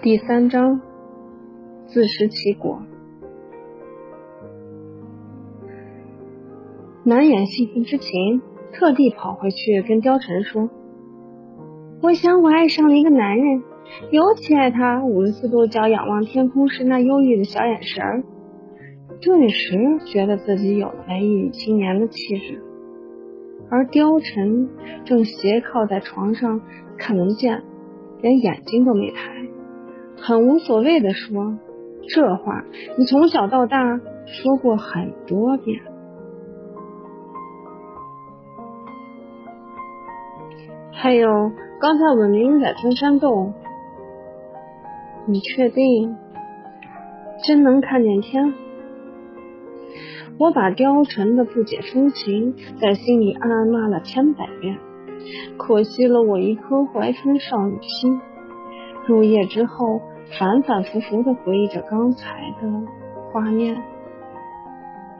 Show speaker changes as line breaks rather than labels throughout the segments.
第三章，自食其果。难掩兴奋之情，特地跑回去跟貂蝉说：“我想我爱上了一个男人，尤其爱他五十四度角仰望天空时那忧郁的小眼神儿。”顿时觉得自己有了文艺青年的气质，而貂蝉正斜靠在床上看文件，连眼睛都没抬。很无所谓的说，这话你从小到大说过很多遍。还有刚才我们明明在穿山洞，你确定真能看见天？我把貂蝉的不解风情在心里暗暗骂了千百遍，可惜了我一颗怀春少女心。入夜之后，反反复复的回忆着刚才的画面。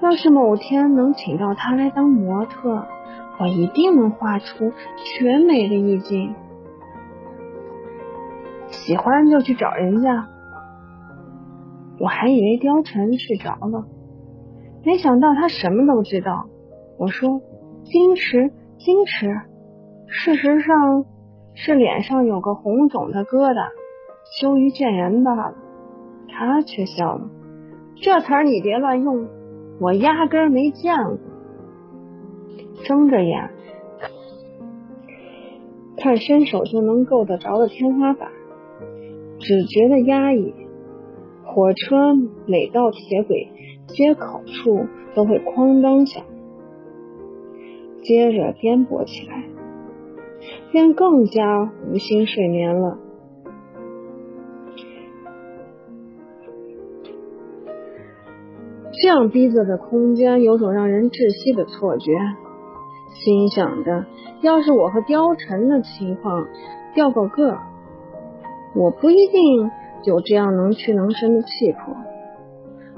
要是某天能请到他来当模特，我一定能画出绝美的意境。喜欢就去找人家。我还以为貂蝉睡着了，没想到他什么都知道。我说：“矜持，矜持。”事实上是脸上有个红肿的疙瘩。羞于见人罢了，他却笑了。这词儿你别乱用，我压根没见过。睁着眼看伸手就能够得着的天花板，只觉得压抑。火车每到铁轨接口处都会哐当响，接着颠簸起来，便更加无心睡眠了。这样逼仄的空间，有种让人窒息的错觉。心想着，要是我和貂蝉的情况调个个，我不一定有这样能屈能伸的气魄。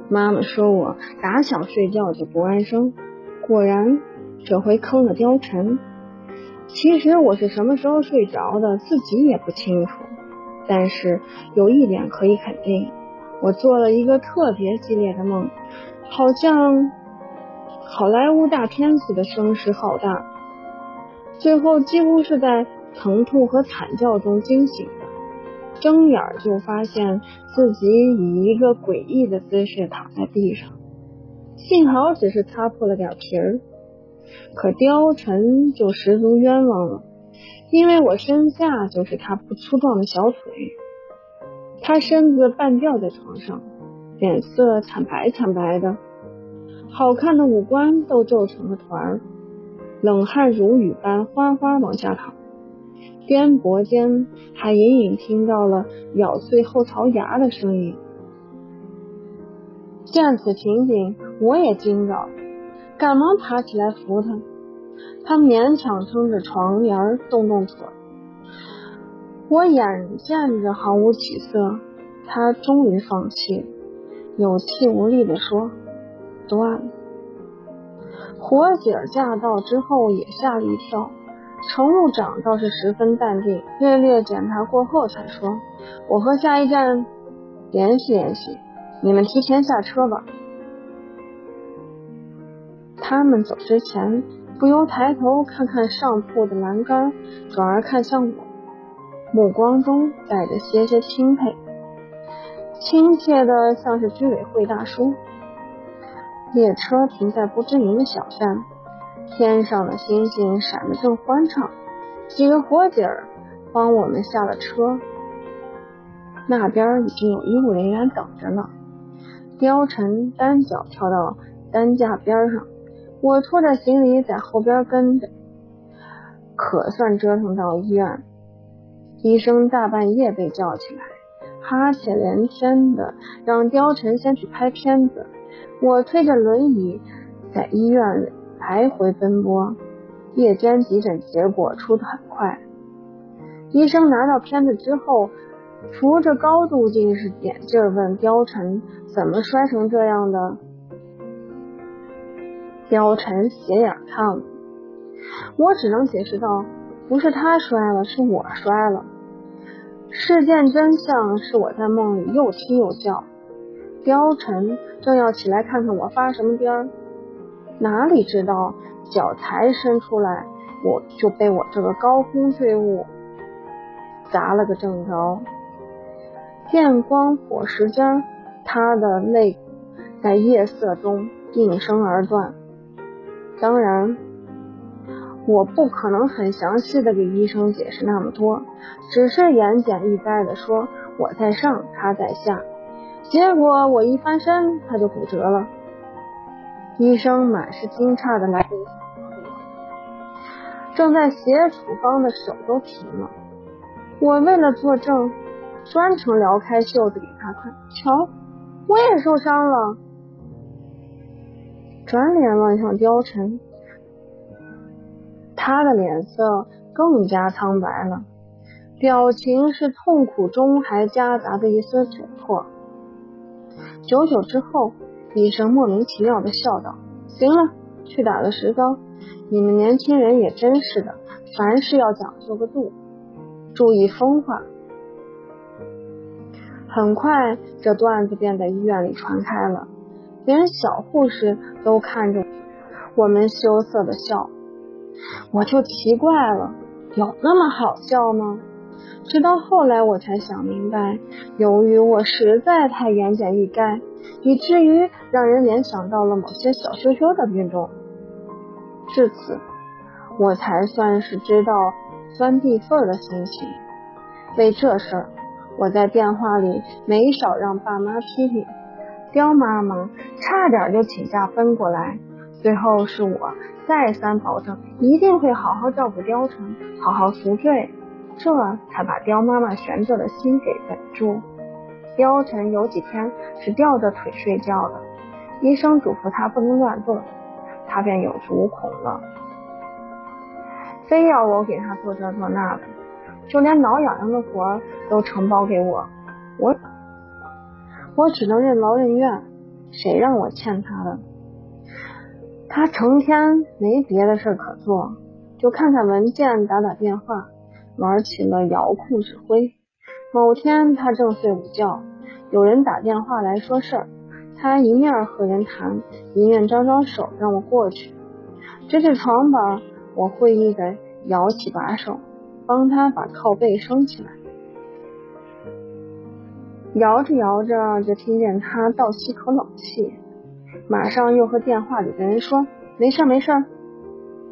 妈妈说我打小睡觉就不安生，果然这回坑了貂蝉。其实我是什么时候睡着的，自己也不清楚。但是有一点可以肯定，我做了一个特别激烈的梦。好像好莱坞大片似的声势浩大，最后几乎是在疼痛和惨叫中惊醒的。睁眼就发现自己以一个诡异的姿势躺在地上，幸好只是擦破了点皮儿。可貂蝉就十足冤枉了，因为我身下就是他不粗壮的小腿，他身子半吊在床上。脸色惨白惨白的，好看的五官都皱成了团儿，冷汗如雨般哗哗往下淌，颠簸间还隐隐听到了咬碎后槽牙的声音。见此情景，我也惊着，赶忙爬起来扶他，他勉强撑着床沿动动腿，我眼见着毫无起色，他终于放弃了。有气无力地说：“断了。”火姐驾到之后也吓了一跳，乘务长倒是十分淡定，略略检查过后才说：“我和下一站联系联系，你们提前下车吧。”他们走之前，不由抬头看看上铺的栏杆，转而看向我，目光中带着些些钦佩。亲切的像是居委会大叔。列车停在不知名的小站，天上的星星闪得正欢畅。几个伙计儿帮我们下了车，那边已经有医务人员等着了。貂蝉单脚跳到担架边上，我拖着行李在后边跟着，可算折腾到医院。医生大半夜被叫起来。哈欠连天的，让貂蝉先去拍片子。我推着轮椅在医院里来回奔波。夜间急诊结果出的很快，医生拿到片子之后，扶着高度近视点劲问貂蝉：“怎么摔成这样的？”貂蝉斜眼看我，我只能解释道：“不是他摔了，是我摔了。”事件真相是我在梦里又踢又叫，貂蝉正要起来看看我发什么癫，哪里知道脚才伸出来，我就被我这个高空坠物砸了个正着，电光火石间，他的肋在夜色中应声而断。当然。我不可能很详细的给医生解释那么多，只是言简意赅的说我在上，他在下。结果我一翻身，他就骨折了。医生满是惊诧的来，正在写处方的手都停了。我为了作证，专程撩开袖子给他看，瞧，我也受伤了。转脸望向貂蝉。他的脸色更加苍白了，表情是痛苦中还夹杂着一丝窘迫。久久之后，医生莫名其妙的笑道：“行了，去打个石膏。你们年轻人也真是的，凡事要讲究个度，注意风化。”很快，这段子便在医院里传开了，连小护士都看着我们羞涩的笑。我就奇怪了，有那么好笑吗？直到后来我才想明白，由于我实在太言简意赅，以至于让人联想到了某些小羞羞的运动。至此，我才算是知道钻地缝的心情。为这事，我在电话里没少让爸妈批评，刁妈妈差点就请假奔过来。最后是我再三保证一定会好好照顾貂蝉，好好赎罪，这才把刁妈妈悬着的心给稳住。貂蝉有几天是吊着腿睡觉的，医生嘱咐她不能乱动，她便有足恐了，非要我给她做这做那的，就连挠痒痒的活都承包给我，我我只能任劳任怨，谁让我欠她的？他成天没别的事可做，就看看文件，打打电话，玩起了遥控指挥。某天他正睡午觉，有人打电话来说事儿，他一面和人谈，一面招招手让我过去。指指床板，我会意的摇起把手，帮他把靠背升起来。摇着摇着，就听见他倒吸口冷气。马上又和电话里的人说没事没事。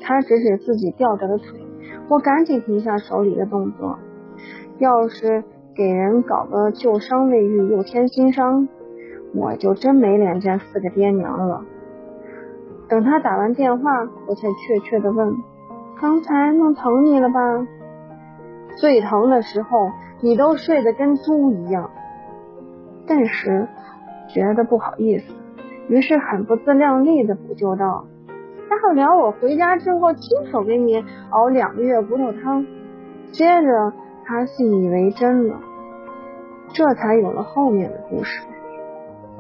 他指指自己吊着的腿，我赶紧停下手里的动作。要是给人搞个旧伤未愈又添新伤，我就真没脸见四个爹娘了。等他打完电话，我才确切的问：刚才弄疼你了吧？最疼的时候，你都睡得跟猪一样。顿时觉得不好意思。于是很不自量力的补救道：“大不了我回家之后亲手给你熬两个月骨头汤。”接着他信以为真了，这才有了后面的故事。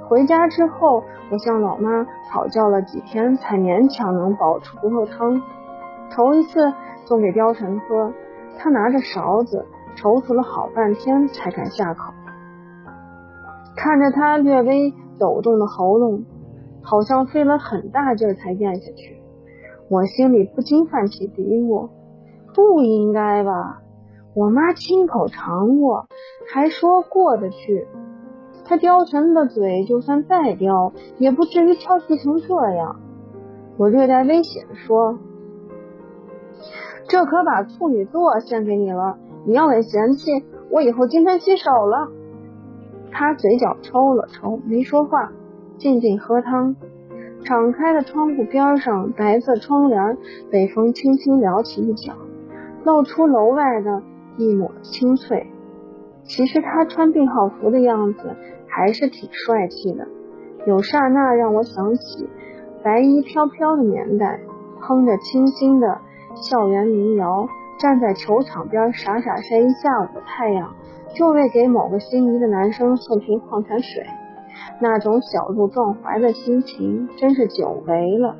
回家之后，我向老妈讨教了几天，才勉强能煲出骨头汤。头一次送给貂蝉喝，他拿着勺子踌躇了好半天才敢下口。看着他略微抖动的喉咙。好像费了很大劲才咽下去，我心里不禁泛起嘀咕：不应该吧？我妈亲口尝过，还说过得去。她貂蝉的嘴就算再刁，也不至于挑剔成这样。我略带威胁的说：“这可把处女座献给你了，你要敢嫌弃，我以后金盆洗手了。”他嘴角抽了抽，没说话。静静喝汤，敞开的窗户边上，白色窗帘，北风轻轻撩起一角，露出楼外的一抹青翠。其实他穿病号服的样子还是挺帅气的，有刹那让我想起白衣飘飘的年代，哼着清新的校园民谣，站在球场边傻傻晒一下午的太阳，就为给某个心仪的男生送瓶矿泉水。那种小鹿撞怀的心情，真是久违了。